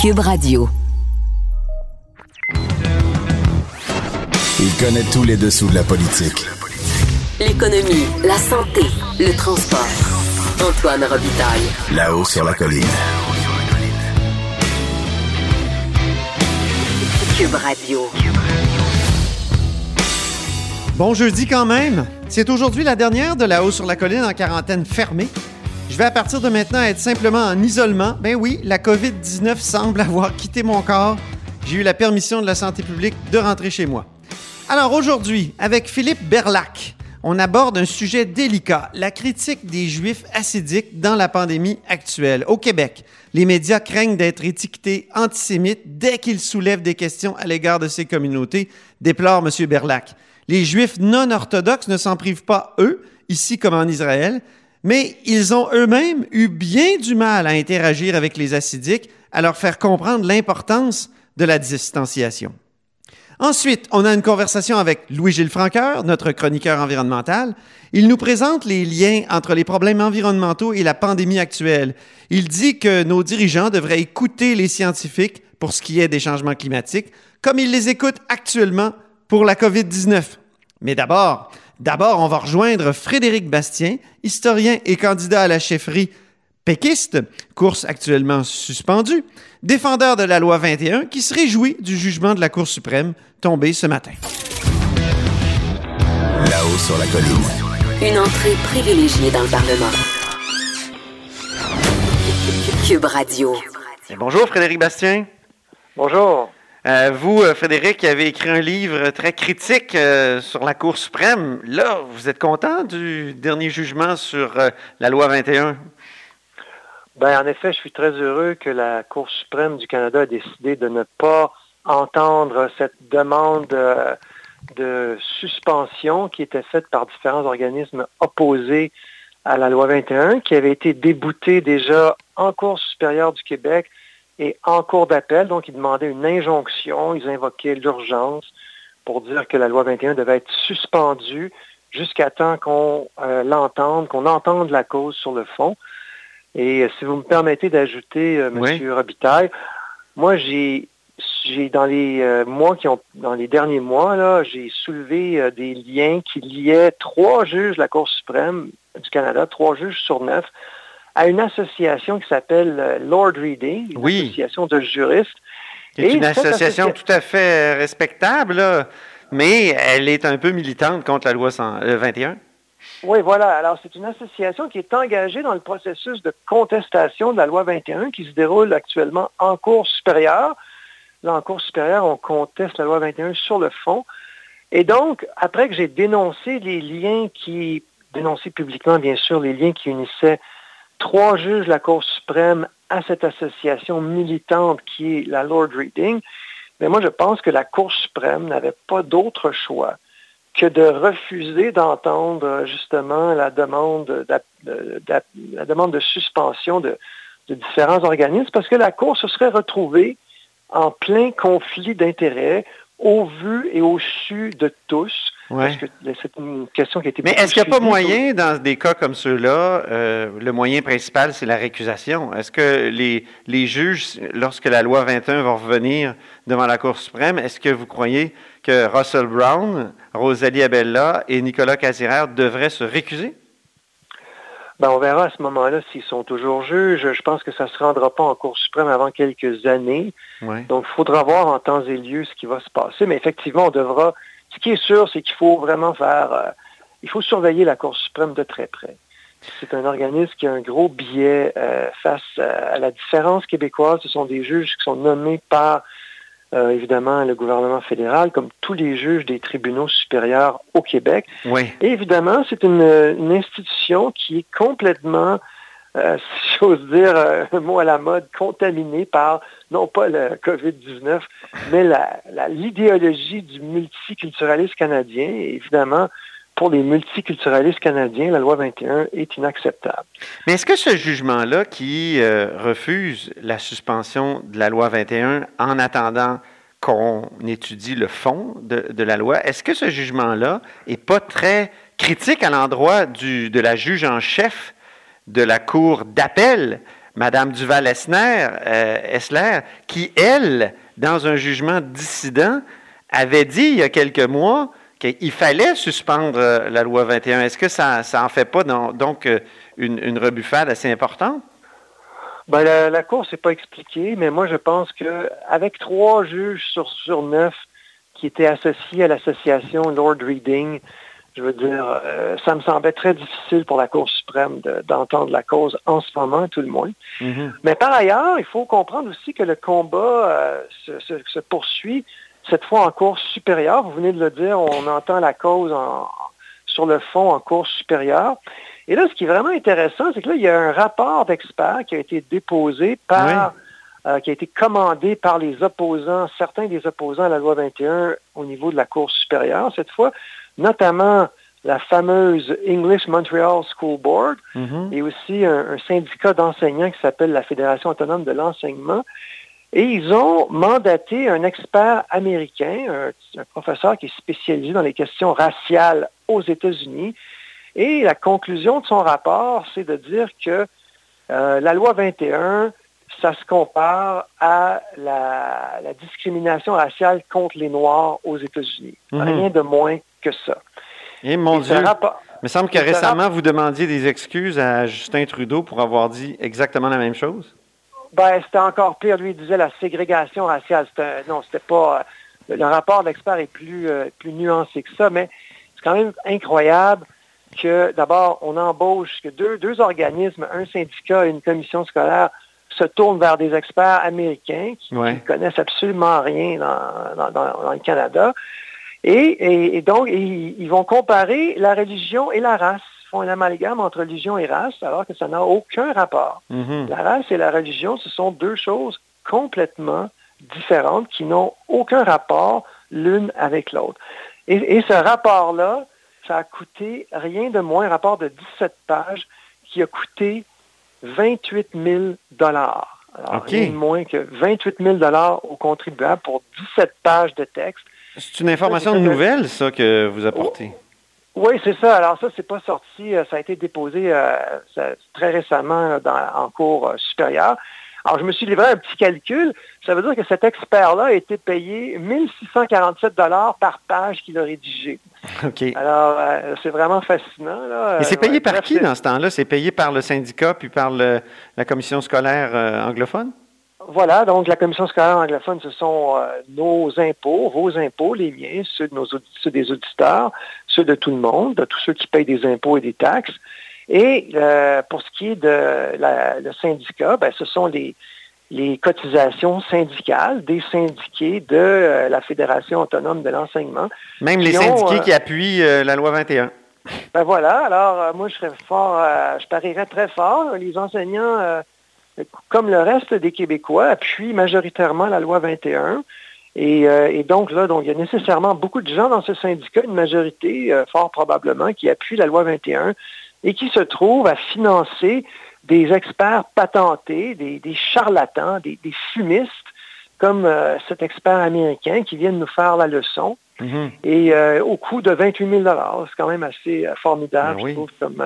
Cube Radio. Il connaît tous les dessous de la politique. L'économie, la santé, le transport. Antoine Robitaille. Là-haut sur la colline. Cube Radio. Bon jeudi quand même. C'est aujourd'hui la dernière de La Haut sur la colline en quarantaine fermée. Je vais à partir de maintenant être simplement en isolement. Ben oui, la COVID-19 semble avoir quitté mon corps. J'ai eu la permission de la santé publique de rentrer chez moi. Alors aujourd'hui, avec Philippe Berlac, on aborde un sujet délicat, la critique des Juifs acidiques dans la pandémie actuelle. Au Québec, les médias craignent d'être étiquetés antisémites dès qu'ils soulèvent des questions à l'égard de ces communautés, déplore M. Berlac. Les Juifs non orthodoxes ne s'en privent pas, eux, ici comme en Israël, mais ils ont eux-mêmes eu bien du mal à interagir avec les acidiques, à leur faire comprendre l'importance de la distanciation. Ensuite, on a une conversation avec Louis-Gilles Franqueur, notre chroniqueur environnemental. Il nous présente les liens entre les problèmes environnementaux et la pandémie actuelle. Il dit que nos dirigeants devraient écouter les scientifiques pour ce qui est des changements climatiques, comme ils les écoutent actuellement pour la COVID-19. Mais d'abord, d'abord, on va rejoindre Frédéric Bastien, historien et candidat à la chefferie péquiste, course actuellement suspendue, défendeur de la loi 21 qui se réjouit du jugement de la Cour suprême tombé ce matin. Là-haut sur la colline. Une entrée privilégiée dans le Parlement. Cube Radio. Et bonjour Frédéric Bastien. Bonjour. Euh, vous, euh, Frédéric, avez écrit un livre très critique euh, sur la Cour suprême. Là, vous êtes content du dernier jugement sur la loi 21? Ben, en effet, je suis très heureux que la Cour suprême du Canada a décidé de ne pas entendre cette demande de suspension qui était faite par différents organismes opposés à la loi 21, qui avait été déboutée déjà en Cour supérieure du Québec et en Cour d'appel. Donc, ils demandaient une injonction, ils invoquaient l'urgence pour dire que la loi 21 devait être suspendue jusqu'à temps qu'on euh, l'entende, qu'on entende la cause sur le fond. Et euh, si vous me permettez d'ajouter, euh, Oui. Monsieur Robitaille, moi j'ai j'ai dans les mois qui ont dans les derniers mois là, j'ai soulevé des liens qui liaient trois juges de la Cour suprême du Canada, trois juges sur neuf, à une association qui s'appelle euh, Lord Reading, une Oui. association de juristes. C'est une association associa- tout à fait respectable, là, mais elle est un peu militante contre la loi 100 euh, 21. Oui, voilà. Alors, c'est une association qui est engagée dans le processus de contestation de la loi 21 qui se déroule actuellement en cours supérieure. Là, en cours supérieure, on conteste la loi 21 sur le fond. Et donc, après que j'ai dénoncé les liens qui, dénoncé publiquement, bien sûr, les liens qui unissaient trois juges de la Cour suprême à cette association militante qui est la Lord Reading, mais moi, je pense que la Cour suprême n'avait pas d'autre choix que de refuser d'entendre justement la demande, la demande de suspension de différents organismes parce que la Cour se serait retrouvée en plein conflit d'intérêts au vu et au su de tous. Ouais. C'est une question qui a été Mais est-ce qu'il n'y a pas moyen, dans des cas comme ceux-là, euh, le moyen principal, c'est la récusation? Est-ce que les, les juges, lorsque la loi 21 va revenir devant la Cour suprême, est-ce que vous croyez que Russell Brown, Rosalie Abella et Nicolas Casirère devraient se récuser? Ben, on verra à ce moment-là s'ils sont toujours juges. Je pense que ça ne se rendra pas en Cour suprême avant quelques années. Ouais. Donc, il faudra voir en temps et lieu ce qui va se passer. Mais effectivement, on devra. Ce qui est sûr, c'est qu'il faut vraiment faire. euh, il faut surveiller la Cour suprême de très près. C'est un organisme qui a un gros biais euh, face à, à la différence québécoise. Ce sont des juges qui sont nommés par, euh, évidemment, le gouvernement fédéral, comme tous les juges des tribunaux supérieurs au Québec. Oui. Et évidemment, c'est une, une institution qui est complètement euh, si j'ose dire un mot à la mode, contaminé par non pas le COVID-19, mais l'idéologie du multiculturalisme canadien. Évidemment, pour les multiculturalistes canadiens, la loi 21 est inacceptable. Mais est-ce que ce jugement-là qui refuse la suspension de la loi 21 en attendant qu'on étudie le fond de, la loi, est-ce que ce jugement-là n'est pas très critique à l'endroit de la juge en chef de la Cour d'appel, Mme Duval-Essler, euh, qui, elle, dans un jugement dissident, avait dit il y a quelques mois qu'il fallait suspendre euh, la loi 21. Est-ce que ça, ça en fait pas donc euh, une, rebuffade assez importante? Ben, la, Cour s'est pas expliquée, mais moi je pense qu'avec trois juges sur neuf qui étaient associés à l'association Lord Reading, je veux dire, euh, ça me semblait très difficile pour la Cour suprême d'entendre la cause en ce moment, tout le moins. Mm-hmm. Mais par ailleurs, il faut comprendre aussi que le combat euh, se, se, poursuit cette fois en Cour supérieure. Vous venez de le dire, on entend la cause en, sur le fond en Cour supérieure. Et là, ce qui est vraiment intéressant, c'est que là, il y a un rapport d'experts qui a été déposé par, euh, qui a été commandé par les opposants, certains des opposants à la loi 21 au niveau de la Cour supérieure cette fois, notamment la fameuse English Montreal School Board mm-hmm. et aussi un, syndicat d'enseignants qui s'appelle la Fédération autonome de l'enseignement. Et ils ont mandaté un expert américain, un, professeur qui est spécialisé dans les questions raciales aux États-Unis, et la conclusion de son rapport, c'est de dire que euh, la loi 21, ça se compare à la, discrimination raciale contre les Noirs aux États-Unis. Mhm. Rien de moins que ça. Et mon Dieu, il me semble que récemment, vous demandiez des excuses à Justin Trudeau pour avoir dit exactement la même chose? Ben, c'était encore pire. Lui, il disait la ségrégation raciale. non, c'était pas... Euh, le rapport d'expert est plus, euh, plus nuancé que ça, mais c'est quand même incroyable que d'abord, on embauche que deux, deux organismes, un syndicat et une commission scolaire, se tournent vers des experts américains qui ne connaissent absolument rien dans, dans, le Canada. Et, et, donc, ils, vont comparer la religion et la race. Ils font un amalgame entre religion et race, alors que ça n'a aucun rapport. Mm-hmm. La race et la religion, ce sont deux choses complètement différentes qui n'ont aucun rapport l'une avec l'autre. Et, et ce rapport-là, ça a coûté rien de moins, un rapport de 17 pages qui a coûté 28 000 dollars. Alors, rien de moins que 28 000 dollars aux contribuables pour 17 pages de texte. C'est une information nouvelle, ça, que vous apportez. Oui, c'est ça. Alors ça, c'est pas sorti. Euh, ça a été déposé euh, très récemment en cours euh, supérieur. Alors, je me suis livré un petit calcul. Ça veut dire que cet expert-là a été payé 1647 dollars par page qu'il a rédigé. OK. Alors, euh, c'est vraiment fascinant. Et c'est payé par qui dans ce temps-là? C'est payé par le syndicat puis par la commission scolaire euh, anglophone? Voilà, donc la commission scolaire anglophone, ce sont euh, nos impôts, vos impôts, les miens, ceux, de nos, ceux des auditeurs, ceux de tout le monde, de tous ceux qui payent des impôts et des taxes. Et euh, pour ce qui est de le syndicat, ben, ce sont les, les cotisations syndicales des syndiqués de euh, la Fédération autonome de l'enseignement. Même les syndiqués qui appuient la loi 21. Ben voilà, alors moi je serais fort, je parierais très fort. Les enseignants, comme le reste des Québécois, appuient majoritairement la loi 21. Et, et, donc là, donc, il y a nécessairement beaucoup de gens dans ce syndicat, une majorité, fort probablement, qui appuient la loi 21 et qui se trouve à financer des experts patentés, des, charlatans, des, fumistes, comme euh, cet expert américain qui vient de nous faire la leçon. Mm-hmm. Et euh, au coût de 28 000 C'est quand même assez euh, formidable, ben je trouve, comme,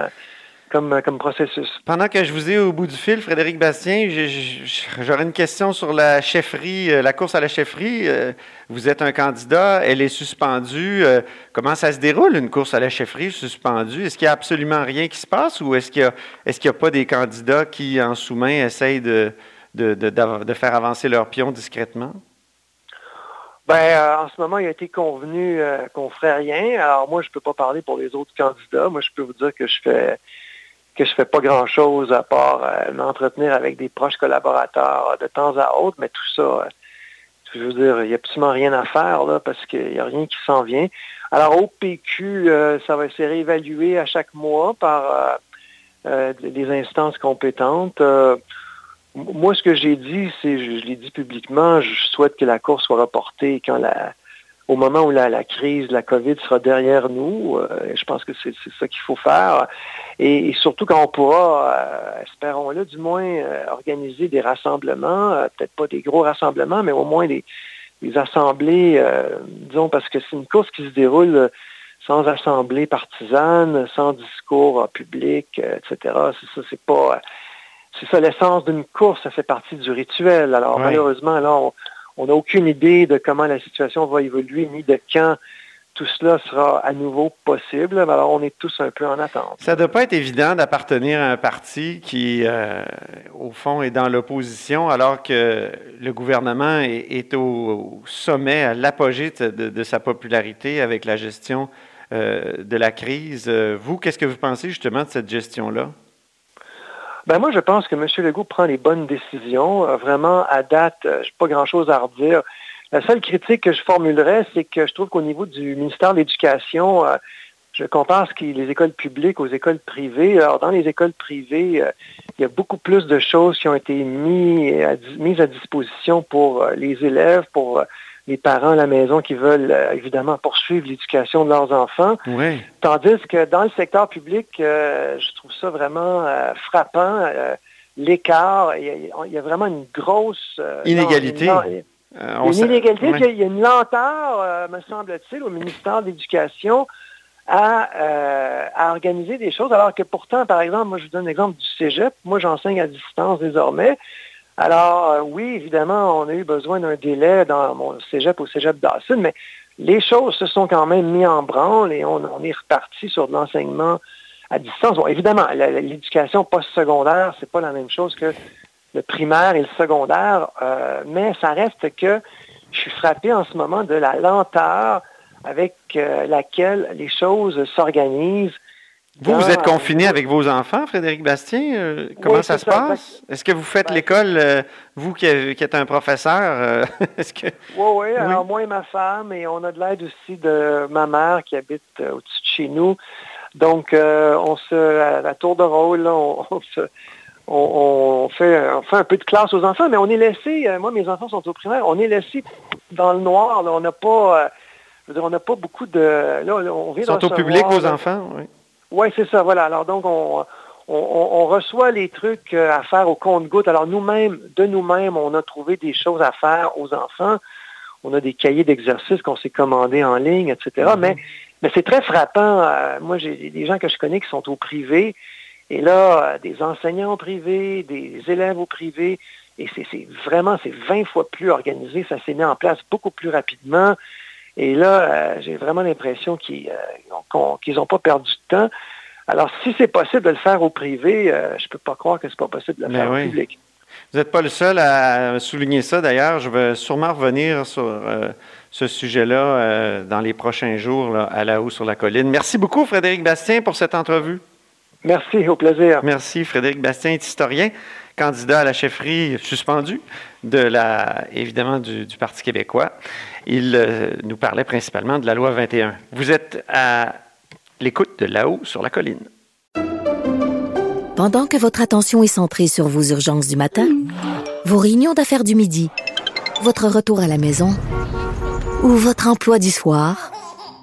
comme, comme processus. Pendant que je vous ai au bout du fil, Frédéric Bastien, j'aurais une question sur la chefferie, euh, la course à la chefferie. Euh, vous êtes un candidat, elle est suspendue. Euh, comment ça se déroule, une course à la chefferie suspendue? Est-ce qu'il n'y a absolument rien qui se passe ou est-ce qu'il n'y a, pas des candidats qui, en sous-main, essayent de, de, faire avancer leur pion discrètement? Ben, en ce moment, il a été convenu qu'on ne ferait rien. Alors moi, je ne peux pas parler pour les autres candidats. Moi, je peux vous dire que je fais que je fais pas grand-chose à part euh, m'entretenir avec des proches collaborateurs de temps à autre, mais tout ça, euh, je veux dire, il n'y a absolument rien à faire là parce qu'il n'y a rien qui s'en vient. Alors au PQ, euh, ça va se réévaluer à chaque mois par des instances compétentes. moi, ce que j'ai dit, c'est, je, je l'ai dit publiquement, je souhaite que la course soit reportée quand la, au moment où la, crise de la COVID sera derrière nous. Euh, je pense que c'est ça qu'il faut faire. Et, surtout quand on pourra, euh, espérons-le, du moins euh, organiser des rassemblements, peut-être pas des gros rassemblements, mais au moins des, assemblées, disons, parce que c'est une course qui se déroule sans assemblée partisane, sans discours public, etc. C'est ça, c'est pas... c'est ça l'essence d'une course, ça fait partie du rituel. Alors malheureusement, là, on, on n'a aucune idée de comment la situation va évoluer, ni de quand tout cela sera à nouveau possible. Alors, on est tous un peu en attente. Ça ne doit pas être évident d'appartenir à un parti qui, euh, au fond, est dans l'opposition, alors que le gouvernement est, au sommet, à l'apogée de, sa popularité avec la gestion euh, de la crise. Vous, qu'est-ce que vous pensez justement de cette gestion-là? Ben moi, je pense que M. Legault prend les bonnes décisions. Euh, vraiment, à date, euh, je n'ai pas grand-chose à redire. La seule critique que je formulerais, c'est que je trouve qu'au niveau du ministère de l'Éducation, euh, je compare ce qui les écoles publiques aux écoles privées. Alors, dans les écoles privées, il y a beaucoup plus de choses qui ont été mises à, disposition pour les élèves, pour les parents à la maison qui veulent euh, évidemment poursuivre l'éducation de leurs enfants. Tandis que dans le secteur public, euh, je trouve ça vraiment euh, frappant. L'écart, il, y, a vraiment une grosse inégalité. une, inégalité, il y a une lenteur, me semble-t-il, au ministère de l'Éducation à, à, organiser des choses, alors que pourtant, par exemple, moi je vous donne l'exemple du Cégep, moi j'enseigne à distance désormais, alors, euh, oui, évidemment, on a eu besoin d'un délai dans mon cégep au cégep Dawson, mais les choses se sont quand même mises en branle et on, est reparti sur de l'enseignement à distance. Bon, évidemment, l'éducation post-secondaire, c'est pas la même chose que le primaire et le secondaire, euh, mais ça reste que je suis frappé en ce moment de la lenteur avec euh, laquelle les choses s'organisent vous, vous êtes confiné avec vos enfants, Frédéric Bastien. Euh, comment ça se passe? Est-ce que vous faites ben, l'école, euh, vous qui, êtes un professeur? Euh, est-ce que... Oui, oui. Alors, moi et ma femme, et on a de l'aide aussi de ma mère qui habite au-dessus de chez nous. Donc, on se, à la tour de rôle, on, on, fait, on fait un peu de classe aux enfants, mais on est laissé, moi, mes enfants sont au primaire, on est laissé dans le noir. on n'a pas, je veux dire, on n'a pas beaucoup de... Là, on vient Ils sont au public, vos enfants, oui. Oui, c'est ça, voilà. Alors donc, on, on, reçoit les trucs euh, à faire au compte-goutte. Alors nous-mêmes, de nous-mêmes, on a trouvé des choses à faire aux enfants. On a des cahiers d'exercices qu'on s'est commandés en ligne, etc. Mm-hmm. Mais, mais c'est très frappant. Euh, moi, j'ai des gens que je connais qui sont au privé. Et là, euh, des enseignants au privé, des élèves au privé. Et c'est vraiment, c'est 20 fois plus organisé. Ça s'est mis en place beaucoup plus rapidement. Et là, euh, j'ai vraiment l'impression qu'ils n'ont pas perdu de temps. Alors, si c'est possible de le faire au privé, euh, je ne peux pas croire que ce n'est pas possible de le faire au public. Vous n'êtes pas le seul à souligner ça. D'ailleurs, je vais sûrement revenir sur euh, ce sujet-là dans les prochains jours à la haut sur la colline. Merci beaucoup, Frédéric Bastien, pour cette entrevue. Merci, au plaisir. Merci. Frédéric Bastien est historien, candidat à la chefferie suspendu de la, évidemment, du, Parti québécois. Il euh, nous parlait principalement de la loi 21. Vous êtes à l'écoute de là-haut sur la colline. Pendant que votre attention est centrée sur vos urgences du matin, vos réunions d'affaires du midi, votre retour à la maison ou votre emploi du soir,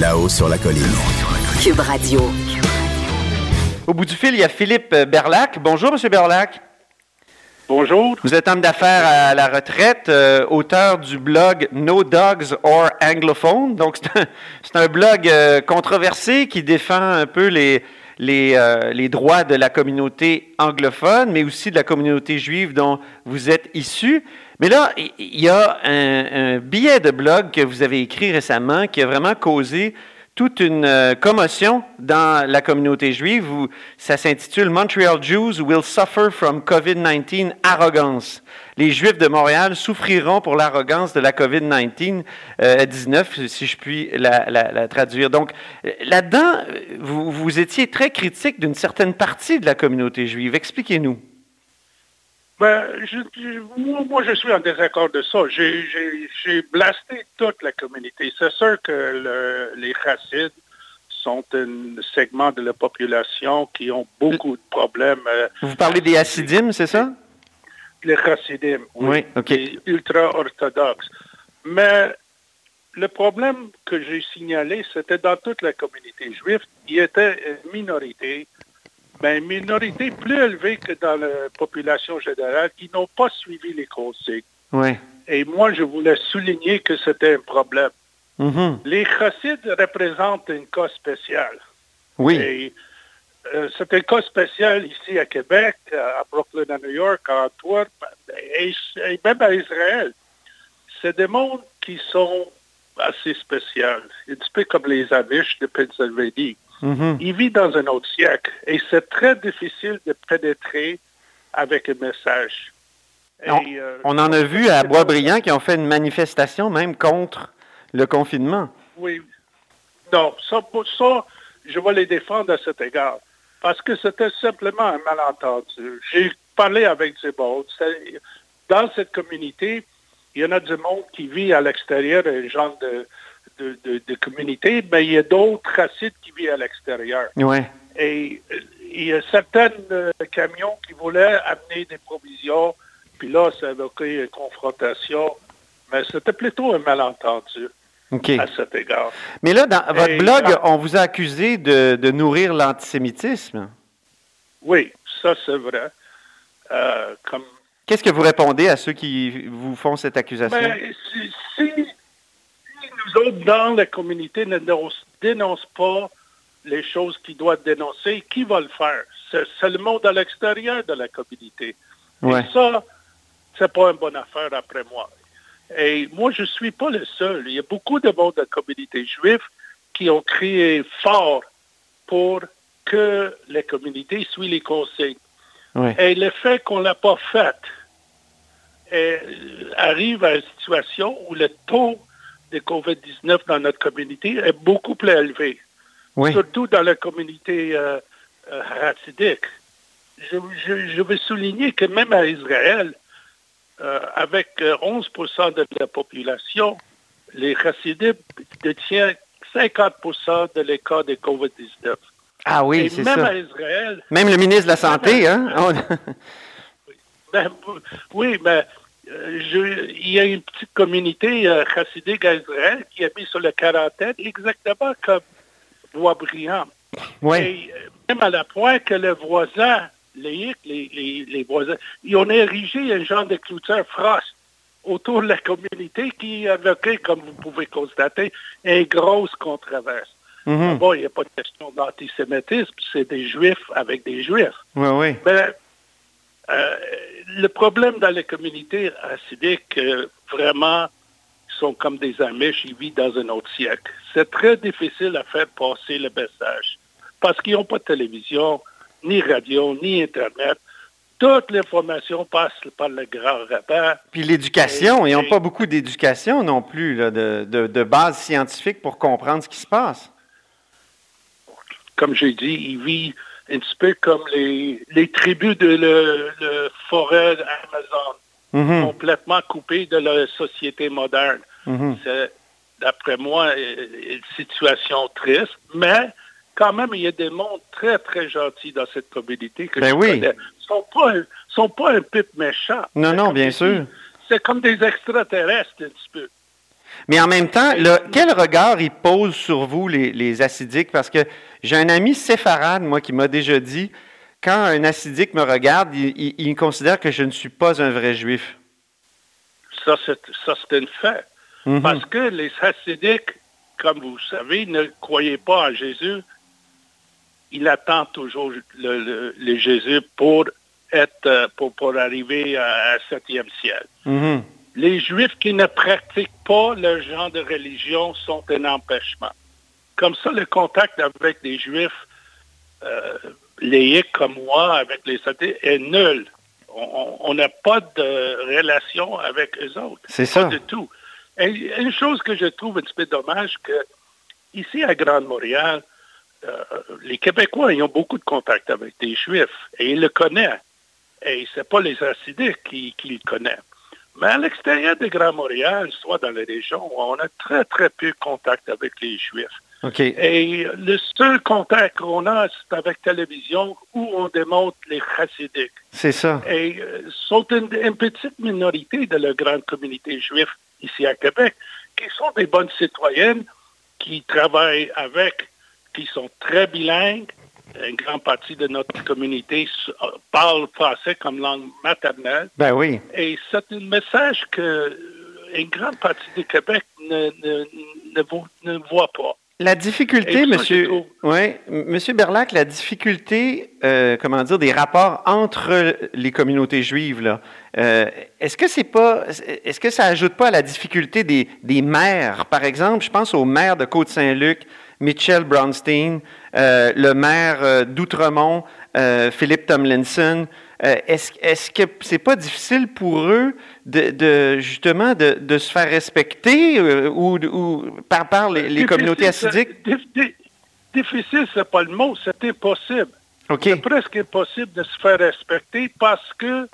Là-haut sur la colline. Cube Radio. Au bout du fil, il y a Philippe Berlac. Bonjour, Monsieur Berlac. Bonjour. Vous êtes homme d'affaires à la retraite, euh, auteur du blog No Dogs or Anglophone. Donc, c'est un, blog euh, controversé qui défend un peu les, les, euh, les, droits de la communauté anglophone, mais aussi de la communauté juive dont vous êtes issu. Mais là, il y a un, billet de blog que vous avez écrit récemment qui a vraiment causé toute une euh, commotion dans la communauté juive. Où ça s'intitule Montreal Jews will suffer from COVID-19 arrogance. Les Juifs de Montréal souffriront pour l'arrogance de la COVID-19, 19, si je puis la, la traduire. Donc, là-dedans, vous, vous étiez très critique d'une certaine partie de la communauté juive. Expliquez-nous. Ben, je, moi, je suis en désaccord de ça. J'ai blasté toute la communauté. C'est sûr que les racides sont un segment de la population qui ont beaucoup de problèmes. Euh, Vous parlez des hassidim, c'est ça? Les chassidim, oui. oui ultra-orthodoxes. Mais le problème que j'ai signalé, c'était dans toute la communauté juive, il était une minorité mais une minorité plus élevée que dans la population générale qui n'ont pas suivi les consignes. Et moi, je voulais souligner que c'était un problème. Mm-hmm. Les chassides représentent un cas spécial. Oui. Et euh, c'est un cas spécial ici à Québec, à Brooklyn, à New York, à Antwerp, et, même à Israël. C'est des mondes qui sont assez spéciaux, un petit peu comme les Amish de Pennsylvanie. Mm-hmm. Il vit dans un autre siècle et c'est très difficile de pénétrer avec un message. Euh, on, en a vu à Boisbriand qui ont fait une manifestation même contre le confinement. Oui. Non, ça, ça, je vais les défendre à cet égard. Parce que c'était simplement un malentendu. J'ai parlé avec du monde. Dans cette communauté, il y en a du monde qui vit à l'extérieur, un genre de, de, communauté, mais il y a d'autres racistes qui vivent à l'extérieur. Ouais. Et euh, il y a certains euh, camions qui voulaient amener des provisions, puis là, ça a créé une confrontation, mais c'était plutôt un malentendu. à cet égard. Mais là, dans votre blog, on vous a accusé de, nourrir l'antisémitisme. Oui, ça c'est vrai. Euh, Qu'est-ce que vous répondez à ceux qui vous font cette accusation? Ben, autres, dans la communauté, ne dénoncent pas les choses qu'ils doivent dénoncer, qui va le faire? C'est le monde à l'extérieur de la communauté. Et ça, c'est pas une bonne affaire après moi. Et moi, je suis pas le seul. Il y a beaucoup de monde de la communauté juive qui ont crié fort pour que les communautés suivent les conseils. Et le fait qu'on ne l'a pas fait arrive à une situation où le taux de COVID-19 dans notre communauté est beaucoup plus élevé. Surtout dans la communauté euh, euh Je, je, veux souligner que même à Israël, euh, avec 11% euh, de la population, les Hasidim détiennent 50% de cas de COVID-19. Ah oui, c'est ça. Même à Israël. Même le ministre de la Santé, hein? oui, mais euh, il y a une petite communauté euh, chassidique à Israël qui mis sur la quarantaine, exactement comme Boisbriand. Oui. Et euh, même à la point que le voisin, les, les, les, voisins, ils ont érigé un genre de clôture frost autour de la communauté qui avait, comme vous pouvez constater, une grosse controverse. Mm-hmm. Bon, il n'y a pas de question d'antisémitisme, c'est des juifs avec des juifs. Oui, oui. Mais euh, le problème dans les communautés acidiques, euh, vraiment, sont comme des Amish, ils vivent dans un autre siècle. C'est très difficile à faire passer le message parce qu'ils n'ont pas de télévision, ni radio, ni Internet. Toute l'information passe par le grand rabbin. Puis l'éducation, ils n'ont pas beaucoup d'éducation non plus, de, de base scientifique pour comprendre ce qui se passe. Comme j'ai dit, ils vivent un petit peu comme les, les tribus de la forêt Amazon, mhm. complètement coupées de la société moderne. Mhm. C'est, d'après moi, une situation triste, mais quand même, il y a des mondes très, très gentils dans cette communauté que ben je oui. connais. Ils sont pas, sont pas un pipe méchant. Non, non, bien sûr. C'est comme des extraterrestres, un petit peu. Mais en même temps, quel regard ils posent sur vous, les, les acidiques? Parce que j'ai un ami séfarade, moi, qui m'a déjà dit, quand un acidique me regarde, il, considère que je ne suis pas un vrai juif. Ça, c'est un fait. Mhm. Parce que les acidiques, comme vous savez, ne croyaient pas en Jésus. Il attend toujours le, Jésus pour être, pour, arriver à, septième ciel. Mhm les Juifs qui ne pratiquent pas le genre de religion sont un empêchement. comme ça, le contact avec des Juifs euh, laïcs comme moi, avec les sociétés, est nul. On n'a pas de relation avec eux autres. C'est ça. Pas du tout. Et une chose que je trouve un petit peu dommage, que ici à Grande Montréal, euh, les Québécois ils ont beaucoup de contacts avec des Juifs et ils le connaissent. Et ce n'est pas les acidiques qui, qui le connaissent. Mais à l'extérieur de Grand Montréal, soit dans les régions, on a très, très peu de contact avec les Juifs. Et le seul contact qu'on a, c'est avec télévision où on démontre les chassidiques. C'est ça. Et euh, sont une, une petite minorité de la grande communauté juive ici à Québec, qui sont des bonnes citoyennes, qui travaillent avec, qui sont très bilingues. Une grande partie de notre communauté parle français comme langue maternelle. Ben oui. Et c'est un message que une grande partie du Québec ne, ne, ne, vo- ne voit pas. La difficulté, monsieur, ouais, monsieur Berlac, la difficulté, euh, comment dire, des rapports entre les communautés juives, euh, est-ce que c'est pas, est-ce que ça ajoute pas à la difficulté des, des maires, par exemple, je pense au maire de Côte-Saint-Luc, Mitchell Brownstein, euh, le maire euh, d'Outremont, euh, Philippe Tomlinson. Est-ce, est-ce que c'est pas difficile pour eux de, de justement de, de se faire respecter ou, ou par, par les, communautés di- Difficile, c'est pas le mot, c'est impossible. C'est presque impossible de se faire respecter parce que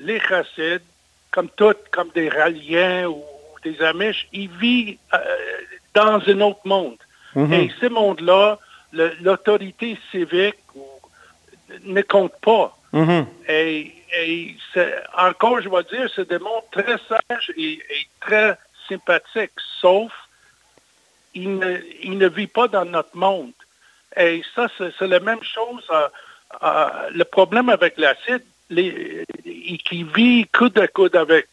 les chassides, comme toutes, comme des Raliens ou des Amish, ils vivent euh, dans un autre monde. Mhm. Et ce monde-là, l'autorité civique ne compte pas. Mhm. Et, encore, je vais dire, c'est des mondes très sages et, et très sympathiques, sauf ils ne, ne vivent pas dans notre monde. Et ça, c'est la même chose. euh, euh, le problème avec l'acide, qui vit coude à coude avec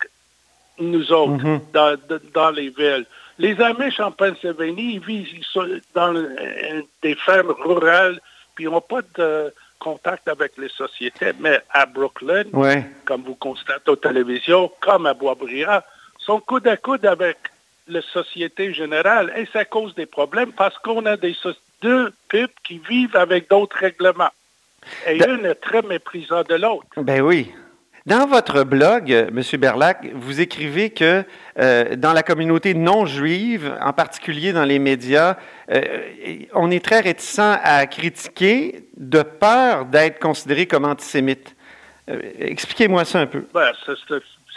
nous autres Mhm. dans, de- dans les villes. Les Amish en Pennsylvanie, ils vivent ils sont dans euh, des fermes rurales, puis ils n'ont pas de contact avec les sociétés. Mais à Brooklyn, Ouais. comme vous constatez aux télévisions, comme à Boisbriand, sont coude à coude avec la société générale. Et ça cause des problèmes parce qu'on a des so- deux peuples qui vivent avec d'autres règlements. Et Da- une est très méprisant de l'autre. Ben oui. Dans votre blog, euh, M. Berlac, vous écrivez que euh, dans la communauté non juive, en particulier dans les médias, euh, on est très réticent à critiquer de peur d'être considéré comme antisémite. Euh, Expliquez-moi ça un peu. Ben, ça,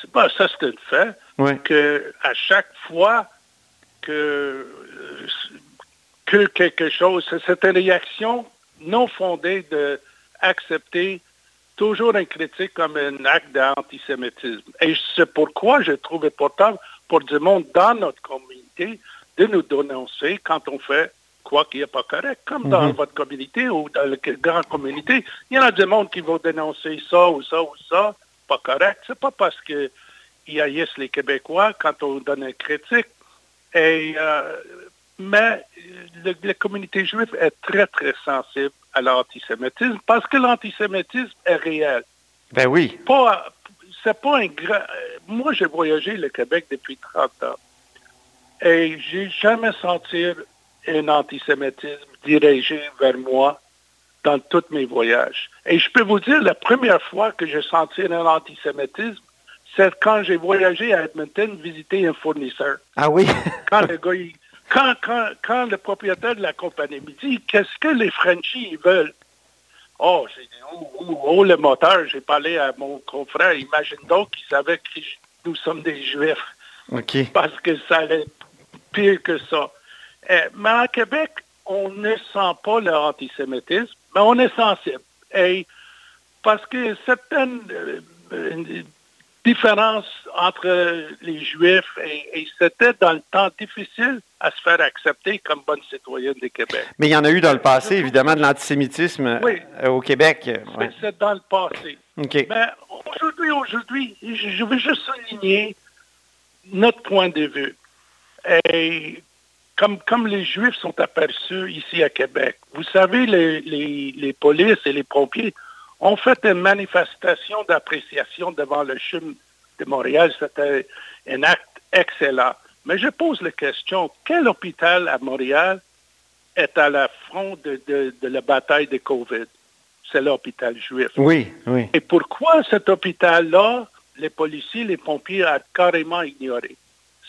c'est pas ça, c'est un fait. Ouais. que à chaque fois que, que quelque chose, c'est une réaction non fondée d'accepter toujours un critique comme un acte d'antisémitisme. Et c'est pourquoi je trouve important pour du monde dans notre communauté de nous dénoncer quand on fait quoi qui n'est pas correct. Comme dans Mhm. votre communauté ou dans la grande communauté, il y en a du monde qui vont dénoncer ça ou ça ou ça, pas correct. C'est pas parce que ils haïssent les Québécois quand on donne une critique. Et, euh, mais le- la communauté juive est très, très sensible à l'antisémitisme parce que l'antisémitisme est réel. Ben oui. Pas, c'est pas un grand... euh, Moi, j'ai voyagé le Québec depuis 30 ans. Et j'ai jamais senti un antisémitisme dirigé vers moi dans tous mes voyages. Et je peux vous dire, la première fois que j'ai senti un antisémitisme, c'est quand j'ai voyagé à Edmonton visiter un fournisseur. Ah oui. Quand le gars, il- quand, quand, quand le propriétaire de la compagnie me dit qu'est-ce que les Frenchies veulent? Oh, j'ai dit, oh, oh, oh, le moteur, j'ai parlé à mon confrère, imagine donc qu'il savait que nous sommes des Juifs parce que ça allait pire que ça. Euh, mais à Québec, on ne sent pas l'antisémitisme, mais on est sensible. Et parce que certaines euh, différences entre les Juifs et, et c'était dans le temps difficile à se faire accepter comme bonne citoyenne du Québec. Mais il y en a eu dans le passé, évidemment, de l'antisémitisme Oui. euh, au Québec. Ouais. C'est dans le passé. Mais aujourd'hui, aujourd'hui, je je veux juste souligner notre point de vue. Et comme, comme les Juifs sont aperçus ici à Québec, vous savez, les, les, les polices et les pompiers ont fait une manifestation d'appréciation devant le CHUM de Montréal. C'était un acte excellent. Mais je pose la question, quel hôpital à Montréal est à la front de, de- de la bataille de COVID? C'est l'hôpital juif. Oui, oui. Et pourquoi cet hôpital-là, les policiers, les pompiers ont carrément ignoré?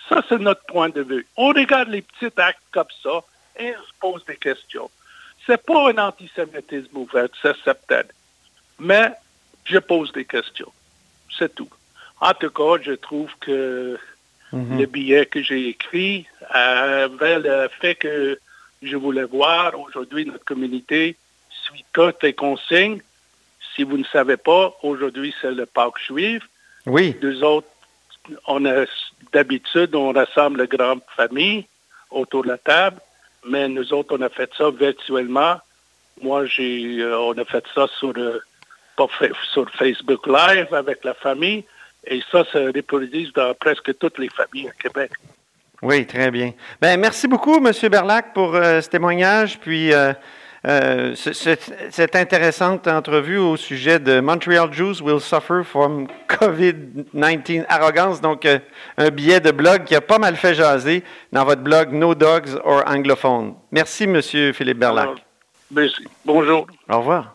Ça, c'est notre point de vue. On regarde les petits actes comme ça et on se pose des questions. C'est pas un antisémitisme ouvert, c'est certain. Mais je pose des questions. C'est tout. En tout cas, je trouve que Mhm. le billet que j'ai écrit avait le fait que je voulais voir aujourd'hui notre communauté suit toutes les consignes. Si vous ne savez pas, aujourd'hui c'est le Pâques juif. Oui. Deux autres, on a d'habitude, on rassemble la grande famille autour de la table, mais nous autres, on a fait ça virtuellement. Moi, j'ai, euh, on a fait ça sur, euh, pas sur Facebook Live avec la famille, et ça se reproduit dans presque toutes les familles à Québec. Oui, très bien. Ben, merci beaucoup, M. Berlac, pour euh, ce témoignage, puis euh, euh, ce- ce- cette intéressante entrevue au sujet de Montreal Jews will suffer from COVID-19 arrogance, donc un billet de blog qui a pas mal fait jaser dans votre blog No Dogs or Anglophone. Merci, M. Philippe Berlac. Alors, merci. Bonjour. Au revoir.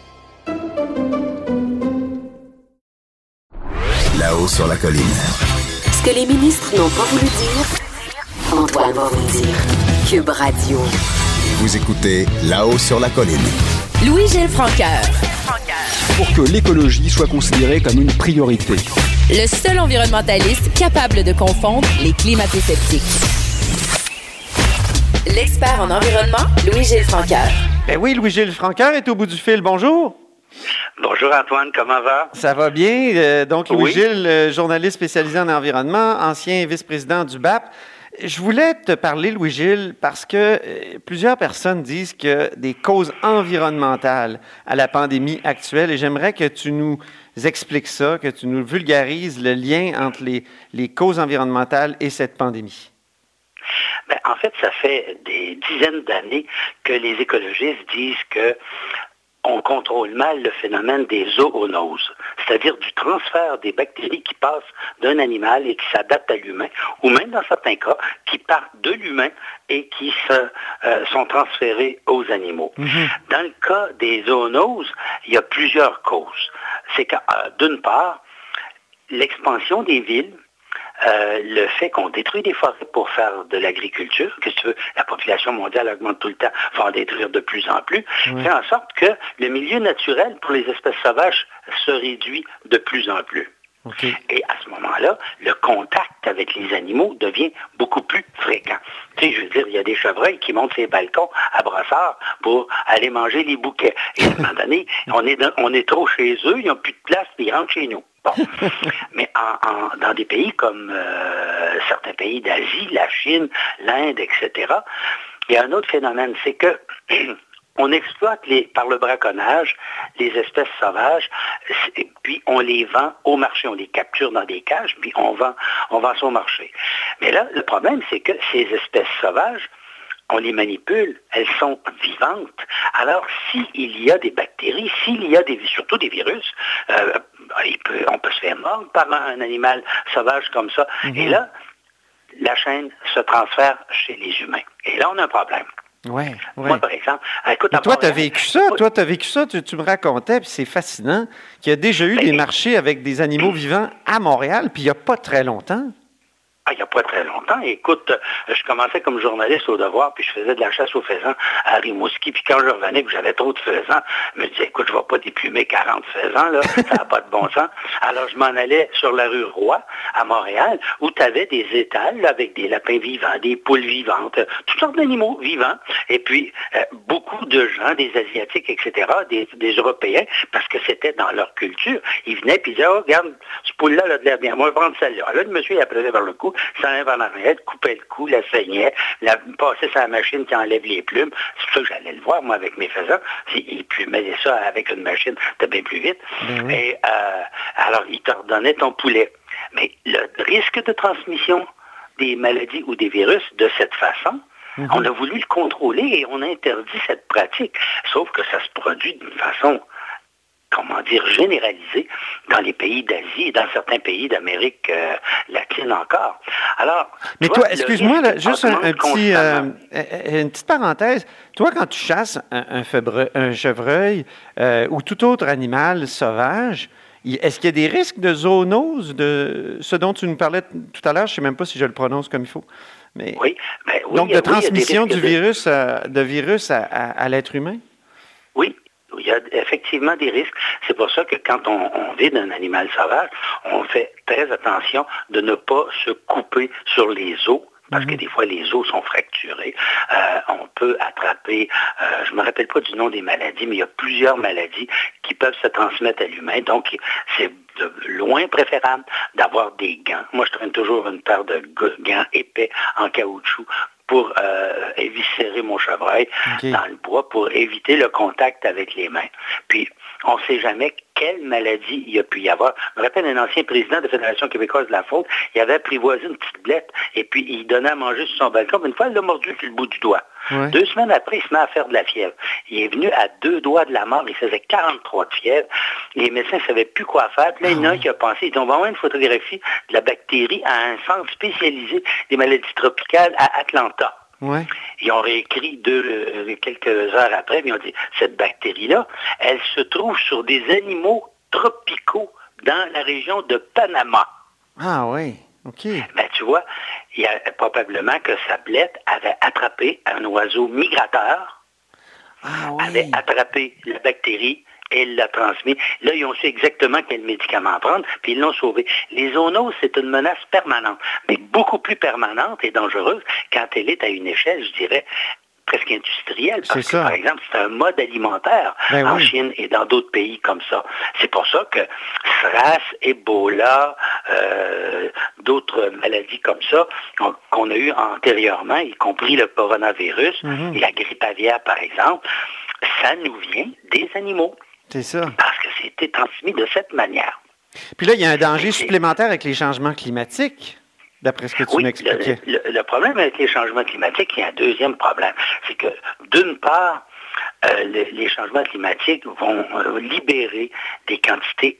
Là-haut sur la colline. Ce que les ministres n'ont pas voulu dire, Antoine va vous le dire. Cube Radio. Vous écoutez Là-haut sur la colline. Louis-Gilles Francaire. pour que l'écologie soit considérée comme une priorité. Le seul environnementaliste capable de confondre les climato-sceptiques. L'expert en environnement, Louis-Gilles Francaire. Ben oui, Louis-Gilles Francaire est au bout du fil. Bonjour. Bonjour Antoine, comment va? Ça va bien. Euh, donc, Oui. Louis-Gilles, euh, journaliste spécialisé en environnement, ancien vice-président du BAP. Je voulais te parler, Louis-Gilles, parce que euh, plusieurs personnes disent que des causes environnementales à la pandémie actuelle, et j'aimerais que tu nous expliques ça, que tu nous vulgarises le lien entre les, les causes environnementales et cette pandémie. Ben, en fait, ça fait des dizaines d'années que les écologistes disent que on contrôle mal le phénomène des zoonoses, c'est-à-dire du transfert des bactéries qui passent d'un animal et qui s'adaptent à l'humain, ou même dans certains cas, qui partent de l'humain et qui se, euh, sont transférées aux animaux. Dans le cas des zoonoses, il y a plusieurs causes. C'est que, euh, d'une part, l'expansion des villes, euh, le fait qu'on détruit des forêts pour faire de l'agriculture, que tu veux, la population mondiale augmente tout le temps, faut en détruire de plus en plus, fait en sorte que le milieu naturel pour les espèces sauvages se réduit de plus en plus. Et à ce moment-là, le contact avec les animaux devient beaucoup plus fréquent. Tu sais, je veux dire, il y a des chevreuils qui montent ces balcons à brossard pour aller manger les bouquets. Et à un moment donné, on est, dans- on est trop chez eux, ils n'ont plus de place, ils rentrent chez nous. Bon. Mais dans des pays comme euh, certains pays d'Asie, la Chine, l'Inde, etc., il y a un autre phénomène, c'est que on exploite les, par le braconnage les espèces sauvages, puis on les vend au marché, on les capture dans des cages, puis on vend, on vend au marché. Mais là, le problème, c'est que ces espèces sauvages, on les manipule, elles sont vivantes. Alors, s'il y a des bactéries, s'il y a des, surtout des virus, euh, peut- on peut se faire mordre par un, animal sauvage comme ça. Et là, la chaîne se transfère chez les humains. Et là, on a un problème. Ouais, ouais. Moi, par exemple, écoute, Mais à toi, tu as vécu ça, toi, tu as vécu ça, tu, tu me racontais, puis c'est fascinant, qu'il y a déjà eu Ben, des marchés avec des animaux vivants à Montréal, puis il n'y a pas très longtemps. Ah, il n'y a pas très longtemps. Écoute, euh, je commençais comme journaliste au devoir, puis je faisais de la chasse aux faisans à Rimouski. Puis quand je revenais, que j'avais trop de faisans, je me disais, écoute, je ne vais pas déplumer 40 faisans, là, ça n'a pas de bon sens. Alors je m'en allais sur la rue Roi, à Montréal, où tu avais des étals là, avec des lapins vivants, des poules vivantes, toutes sortes d'animaux vivants. Et puis, euh, beaucoup de gens, des Asiatiques, etc., des, des Européens, parce que c'était dans leur culture, ils venaient puis ils disaient, oh, regarde, ce poule-là, là, de l'air bien, moi, je vais prendre celle-là. Là, le monsieur, il appelait vers le cou, l'eau, s'en vers l'arrière, coupait le cou, la saignait, la, passait sur la machine qui enlève les plumes. C'est pour ça que j'allais le voir, moi, avec mes faisans. Il plumait ça avec une machine, c'était bien plus vite. Ben Et euh, alors, il te redonnait ton poulet. Mais le risque de transmission des maladies ou des virus de cette façon, Mhm. on a voulu le contrôler et on a interdit cette pratique. Sauf que ça se produit d'une façon, comment dire, généralisée dans les pays d'Asie et dans certains pays d'Amérique euh, latine encore. Alors, Mais toi, excuse-moi, juste un, un petit, euh, euh, une petite parenthèse. Toi, quand tu chasses un, un febre- un chevreuil euh, ou tout autre animal sauvage, est-ce qu'il y a des risques de zoonose, de ce dont tu nous parlais tout à l'heure? Je ne sais même pas si je le prononce comme il faut. Mais, Oui, ben oui, donc, de oui, transmission du de- virus, à, de virus à, à- à l'être humain? Il y a effectivement des risques. C'est pour ça que quand on, on vit d'un animal sauvage, on fait très attention de ne pas se couper sur les os. Parce que des fois, les os sont fracturés. Euh, on peut attraper, euh, je ne me rappelle pas du nom des maladies, mais il y a plusieurs maladies qui peuvent se transmettre à l'humain. Donc, c'est de loin préférable d'avoir des gants. Moi, je traîne toujours une paire de gants épais en caoutchouc pour euh, éviscérer mon chevreuil dans le bois pour éviter le contact avec les mains. Puis, on ne sait jamais quelle maladie il y a pu y avoir. Je me rappelle un ancien président de la Fédération québécoise de la faute, il avait apprivoisé une petite blette et puis il donnait à manger sur son balcon. Une fois, il l'a mordu sur le bout du doigt. Ouais. Deux semaines après, il se met à faire de la fièvre. Il est venu à deux doigts de la mort. Il faisait 43 de fièvre. Les médecins ne savaient plus quoi faire. Puis là, il y en a un qui a pensé, ils ont vraiment une photographie de la bactérie à un centre spécialisé des maladies tropicales à Atlanta. Ouais. Ils ont réécrit deux, euh, quelques heures après, ils ont dit, cette bactérie-là, elle se trouve sur des animaux tropicaux dans la région de Panama. Ah oui, Ben, tu vois, il y a probablement que sa blette avait attrapé un oiseau migrateur, Ah avait attrapé la bactérie et l'a transmis. Là, ils ont su exactement quel médicament prendre, puis ils l'ont sauvé. Les zoonoses, c'est une menace permanente, mais beaucoup plus permanente et dangereuse quand elle est à une échelle, je dirais, presque industrielle. Parce que, par exemple, c'est un mode alimentaire Ben en oui. Chine et dans d'autres pays comme ça. C'est pour ça que SRAS, Ebola, euh, d'autres maladies comme ça qu'on- qu'on a eues antérieurement, y compris le coronavirus Mhm. et la grippe aviaire, par exemple, ça nous vient des animaux C'est ça. parce que c'était transmis de cette manière. Puis là, il y a un danger supplémentaire avec les changements climatiques, d'après ce que tu Oui, m'expliquais. le, le- le problème avec les changements climatiques, il y a un deuxième problème. C'est que, d'une part, euh, le- les changements climatiques vont euh, libérer des quantités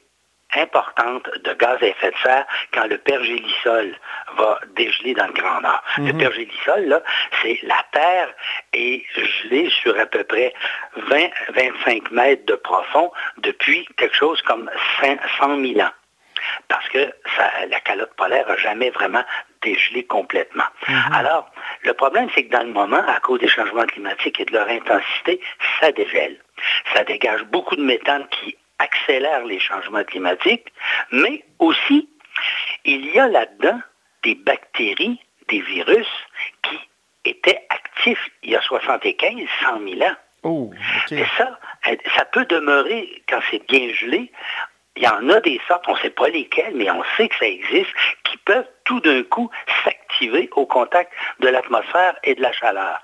importantes de gaz à effet de serre quand le pergélisol va dégeler dans le Grand Nord. Le pergélisol, c'est la Terre est gelée sur à peu près 20-25 mètres de profond depuis quelque chose comme 5 100 000 ans parce que ça- la calotte polaire n'a jamais vraiment dégelé complètement. Alors, le problème, c'est que dans le moment, à cause des changements climatiques et de leur intensité, ça dégèle. Ça dégage beaucoup de méthane qui accélère les changements climatiques, mais aussi, il y a là-dedans des bactéries, des virus qui étaient actifs il y a 75, 100 000 ans. Oh. Et ça, ça peut demeurer quand c'est bien gelé. Il y en a des sortes, on ne sait pas lesquelles, mais on sait que ça existe, qui peuvent tout d'un coup s'activer au contact de l'atmosphère et de la chaleur.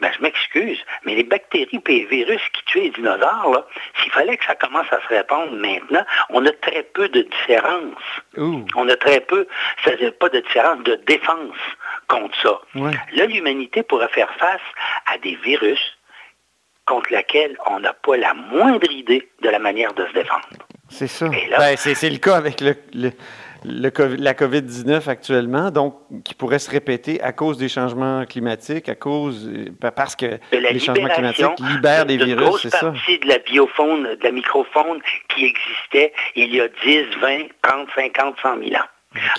Ben, je m'excuse, mais les bactéries et les virus qui tuent les dinosaures, s'il fallait que ça commence à se répandre maintenant, on a très peu de différence. On a très peu, c'est-à-dire pas de différence de défense contre ça. Ouais. Là, l'humanité pourrait faire face à des virus contre lesquels on n'a pas la moindre idée de la manière de se défendre. C'est ça. Ben, c'est c'est le cas avec le, le- le COVID la COVID-19 actuellement, donc qui pourrait se répéter à cause des changements climatiques, à cause euh, pa- parce que les changements climatiques libèrent des virus, c'est ça? partie de la biofaune, de la microfaune qui existait il y a 10, 20, 30, 50, 100 000 ans.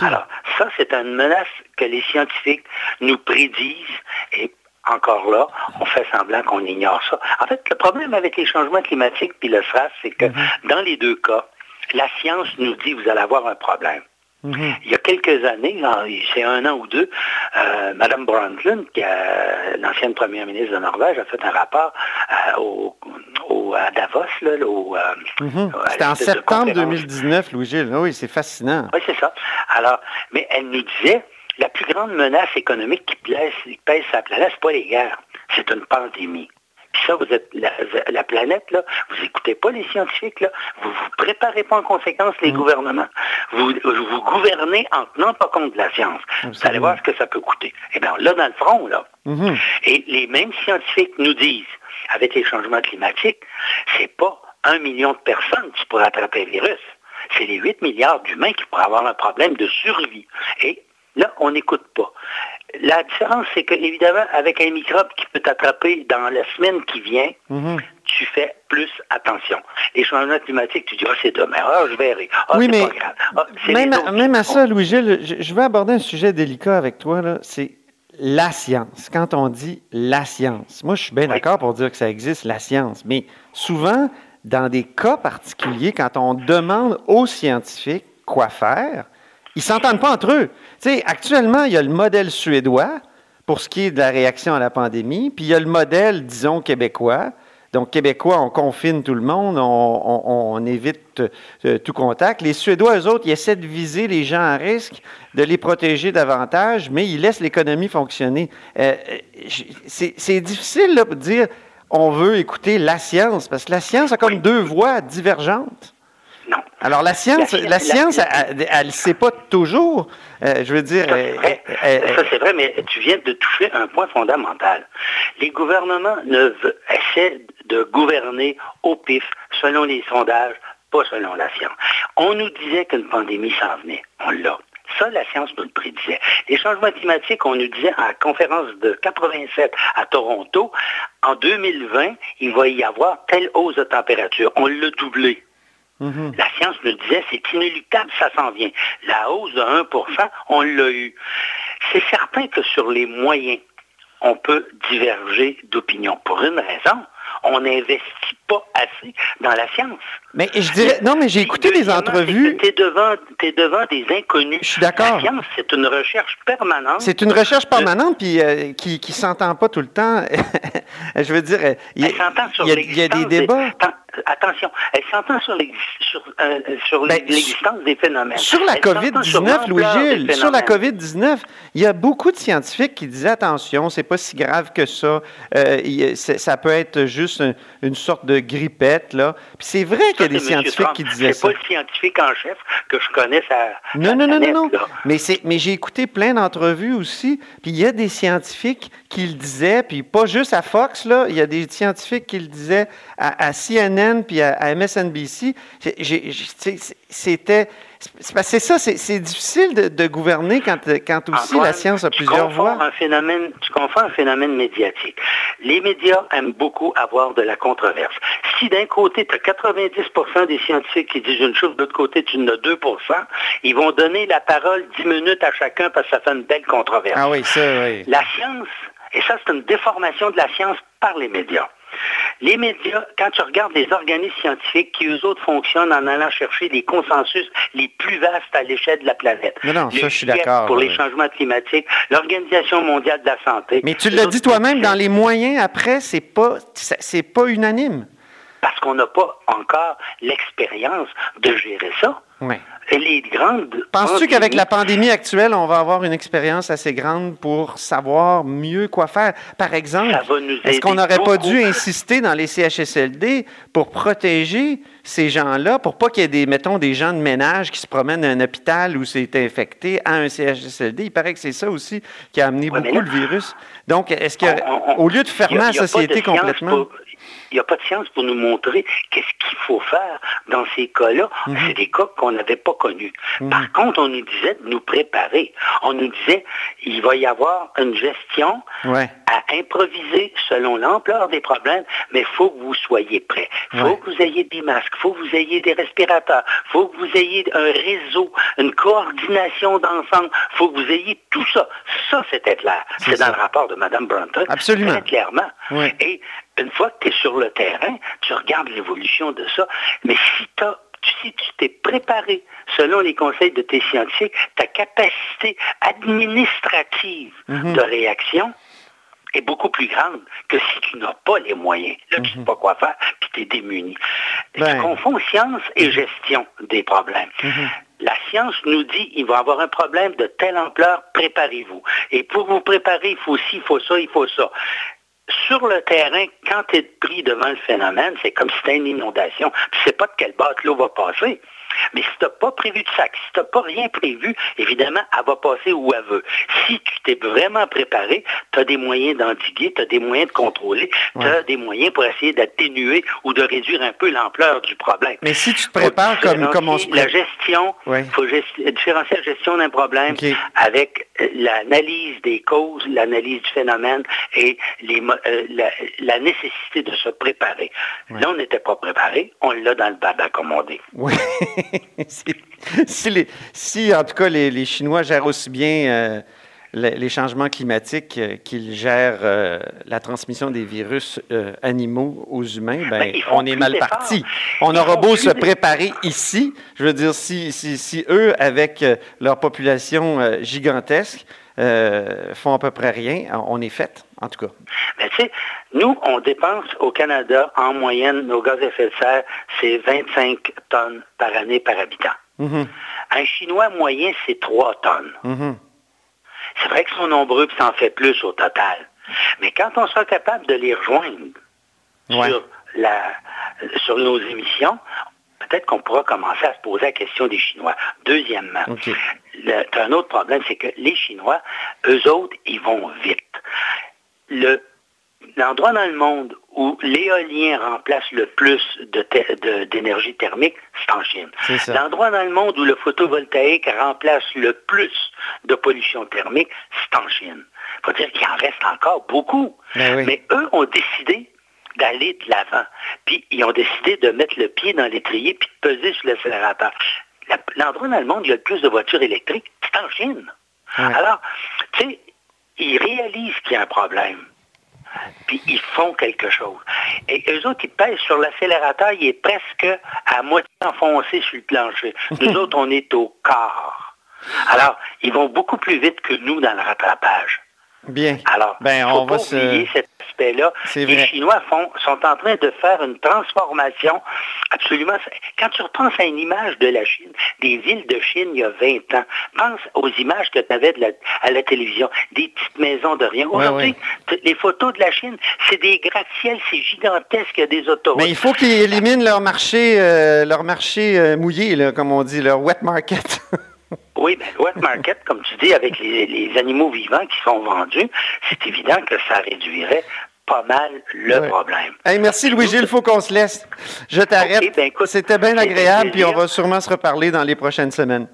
Alors, ça, c'est une menace que les scientifiques nous prédisent et encore là, on fait semblant qu'on ignore ça. En fait, le problème avec les changements climatiques puis le SRAS, c'est que dans les deux cas, la science nous dit vous allez avoir un problème. Mhm. Il y a quelques années, c'est un an ou deux, euh, Mme Brundtland, qui est l'ancienne première ministre de Norvège, a fait un rapport euh, au, au- à Davos, là, au, euh, Mhm. C'était en septembre conférence. 2019, Louis-Gilles. Oui, c'est fascinant. Oui, c'est ça. Alors, mais elle nous disait, La plus grande menace économique qui pèse, qui pèse sa planète, c'est pas les guerres, c'est une pandémie. Puis ça, vous êtes la, la planète, là, vous écoutez pas les scientifiques, là, vous vous préparez pas en conséquence les gouvernements. Vous, vous gouvernez en tenant pas compte de la science. Vous allez voir ce que ça peut coûter. Eh bien, là, dans le front, là, et les mêmes scientifiques nous disent, avec les changements climatiques, c'est pas un million de personnes qui pourraient attraper le virus. C'est les 8 milliards d'humains qui pourraient avoir un problème de survie. Et là, on n'écoute pas. La différence, c'est que, évidemment, avec un microbe qui peut t'attraper dans la semaine qui vient, tu fais plus attention. Les changements climatiques, tu dis, ah, c'est demain, ah, je verrai. Ah, oui, c'est mais pas grave. Ah, même, à, même ça, Louis-Gilles, je, je veux aborder un sujet délicat avec toi. C'est la science. Quand on dit la science, moi, je suis bien d'accord pour dire que ça existe, la science. Mais souvent, dans des cas particuliers, quand on demande aux scientifiques quoi faire, ils s'entendent pas entre eux. Actuellement, il y a le modèle suédois pour ce qui est de la réaction à la pandémie, puis il y a le modèle, disons, québécois. Donc, québécois, on confine tout le monde, on, on- on évite euh, tout contact. Les Suédois, eux autres, ils essaient de viser les gens à risque, de les protéger davantage, mais ils laissent l'économie fonctionner. Euh, euh, c'est difficile là, de dire on veut écouter la science, parce que la science a comme deux voies divergentes. Non. Alors, la science, La- la, la- science, la- elle ne sait pas toujours. Euh, je veux dire, Ça, euh, c'est vrai. euh, Ça, c'est vrai, mais tu viens de toucher un point fondamental. Les gouvernements ne essaient de gouverner au pif, selon les sondages, pas selon la science. On nous disait qu'une pandémie s'en venait. On l'a. Ça, la science nous le prédisait. Les changements climatiques, on nous disait à la conférence de 87 à Toronto, en 2020, il va y avoir telle hausse de température. On l'a doublé. Mhm. La science nous disait, c'est inéluctable, ça s'en vient. La hausse de 1 on l'a eu. C'est certain que sur les moyens, on peut diverger d'opinion. Pour une raison, on n'investit pas assez dans la science. Mais je dirais, non, mais j'ai écouté des entrevues. Tu es devant, t'es devant des inconnus. Je suis d'accord. La science, c'est une recherche permanente. C'est une recherche permanente puis euh, qui qui s'entend pas tout le temps. je veux dire, il y, a- il y des débats. Attention, elle s'entend sur euh, sur Ben, l'existence des phénomènes. Sur la Elle s'entend sur COVID-19, l'ampleur des Louis-Gilles, sur la phénomènes. COVID-19, il y a beaucoup de scientifiques qui disaient attention, c'est pas si grave que ça. Euh, c'est- ça peut être juste un- une sorte de grippette, là. Puis c'est vrai qu'il y a Ça, des c'est scientifiques Trump. qui disaient C'est ça. pas le scientifique en chef que je connais sa, Non, non, non, non, non. Mais, c'est, mais j'ai écouté plein d'entrevues aussi. Puis il y a des scientifiques qui le disaient, puis pas juste à Fox, là. Il y a des scientifiques qui le disaient à, à CNN puis à, à MSNBC. C'était. C'est ça, c'est, difficile de, de gouverner quand, quand aussi Antoine, la science a plusieurs voies. Un phénomène, tu confonds un phénomène médiatique. Les médias aiment beaucoup avoir de la controverse. Si d'un côté, tu as 90% des scientifiques qui disent une chose, de l'autre côté, tu en as 2% ils vont donner la parole 10 minutes à chacun parce que ça fait une belle controverse. Ah oui, ça, oui. La science, et ça c'est une déformation de la science par les médias. Les médias, quand tu regardes les organismes scientifiques qui, eux autres, fonctionnent en allant chercher les consensus les plus vastes à l'échelle de la planète. Non, non, ça, je suis d'accord, Pour les changements climatiques, l'Organisation mondiale de la santé. Mais tu l'as dit toi-même, dans les moyens, après, c'est pas, c'est pas unanime. Parce qu'on n'a pas encore l'expérience de gérer ça. Oui. Et les grandes... Penses-tu qu'avec la pandémie actuelle, on va avoir une expérience assez grande pour savoir mieux quoi faire? Par exemple, est-ce qu'on n'aurait pas dû insister dans les CHSLD pour protéger ces gens-là, pour pas qu'il y ait des, mettons, des gens de ménage qui se promènent à un hôpital où c'est infecté à un CHSLD? Il paraît que c'est ça aussi qui a amené Ouais, beaucoup là- le virus. Donc, est-ce que, On- on- au lieu de y fermer a- la y a société complètement... pour- Il n'y a pas de science pour nous montrer qu'est-ce qu'il faut faire dans ces cas-là. Mhm. C'est des cas qu'on n'avait pas connus. Par contre, on nous disait de nous préparer. On nous disait il va y avoir une gestion Ouais. à improviser selon l'ampleur des problèmes, mais il faut que vous soyez prêts. Il faut Ouais. que vous ayez des masques, il faut que vous ayez des respirateurs, il faut que vous ayez un réseau, une coordination d'ensemble, il faut que vous ayez tout ça. Ça, c'était clair. C'est dans le rapport de Mme Brunton. Absolument. Très clairement. Et une fois que tu es sur le terrain, tu regardes l'évolution de ça. Mais si, t'as- si tu t'es préparé selon les conseils de tes scientifiques, ta capacité administrative Mhm. de réaction est beaucoup plus grande que si tu n'as pas les moyens. Là, tu ne sais pas quoi faire, puis tu es démuni. Ben. Tu confonds science et gestion des problèmes. la science nous dit il va y avoir un problème de telle ampleur, préparez-vous. Et pour vous préparer, il faut ci, il faut ça, il faut ça. Sur le terrain, quand tu es pris devant le phénomène, c'est comme si c'était une inondation. Tu sais pas de quelle batte l'eau va passer. Mais si tu n'as pas prévu de sac, si tu n'as pas rien prévu, évidemment, elle va passer où elle veut. Si tu t'es vraiment préparé, tu as des moyens d'endiguer, tu as des moyens de contrôler, tu as des moyens pour essayer d'atténuer ou de réduire un peu l'ampleur du problème. Mais si tu te prépares comme, comme on se La gestion, il faut différencier la gestion d'un problème avec euh, l'analyse des causes, l'analyse du phénomène et les, euh, la, nécessité de se préparer. Là, on n'était pas préparé, on l'a dans le baba, comme on dit. Oui. si, en tout cas, les, Chinois gèrent aussi bien euh, les, changements climatiques euh, qu'ils gèrent euh, la transmission des virus animaux aux humains, ben, ben on est mal parti. On aura beau se préparer ici, je veux dire, si, si, eux, avec leur population gigantesque, font à peu près rien, on est fait, en tout cas. Tu sais, nous, on dépense au Canada, en moyenne, nos gaz à effet de serre, c'est 25 tonnes par année par habitant. Mm-hmm. Un Chinois moyen, c'est 3 tonnes. Mm-hmm. C'est vrai qu'ils sont nombreux et ça en fait plus au total. Mais quand on sera capable de les rejoindre sur, la, sur nos émissions, peut-être qu'on pourra commencer à se poser la question des Chinois. Deuxièmement, un autre problème, c'est que les Chinois, eux autres, ils vont vite. Le l'endroit dans le monde où l'éolien remplace le plus d'énergie thermique, c'est en Chine. L'endroit dans le monde où le photovoltaïque remplace le plus de pollution thermique, c'est en Chine. Il faut dire qu'il en reste encore beaucoup. Ben Mais eux ont décidé d'aller de l'avant. Puis ils ont décidé de mettre le pied dans l'étrier puis de peser sur l'accélérateur. L'endroit dans le monde où il y a le plus de voitures électriques, c'est en Chine. Alors, tu sais, ils réalisent qu'il y a un problème puis ils font quelque chose. Et eux autres, ils pèsent sur l'accélérateur, il est presque à moitié enfoncé sur le plancher. Nous autres, on est au quart. Alors, ils vont beaucoup plus vite que nous dans le rattrapage. Bien. Alors, ben, faut on pas va oublier cet aspect-là. Les Chinois font, sont en train de faire une transformation absolument... Quand tu repenses à une image de la Chine, des villes de Chine il y a 20 ans, pense aux images que tu avais à la télévision, des petites maisons de rien. Aujourd'hui, les photos de la Chine, c'est des gratte-ciels, c'est gigantesque, il y a des autoroutes. Mais il faut qu'ils éliminent leur marché, euh, leur marché euh, mouillé, là, comme on dit, leur wet market. Oui, ben, wet market, comme tu dis, avec les, animaux vivants qui sont vendus, c'est évident que ça réduirait pas mal le problème. merci Louis-Gilles, il faut qu'on se laisse. Je t'arrête. Ben, C'était bien agréable, puis on va sûrement se reparler dans les prochaines semaines.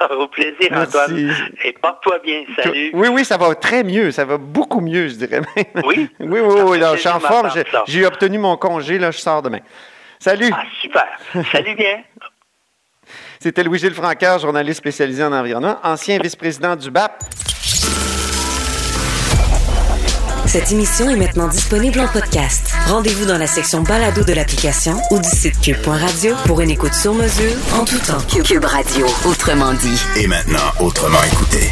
Au plaisir, Antoine. Et porte-toi bien. Salut. Oui, oui, ça va très mieux. Ça va beaucoup mieux, je dirais même. Oui? oui, oui, oui. je suis en forme. J'ai obtenu mon congé. Là, je sors demain. Salut. Ah, super. Salut bien. C'était Louis-Gilles Francaire, journaliste spécialisé en environnement, ancien vice-président du BAP. Cette émission est maintenant disponible en podcast. Rendez-vous dans la section balado de l'application ou du site cube.radio pour une écoute sur mesure en tout temps. Cube Radio, autrement dit. Et maintenant, autrement écouté.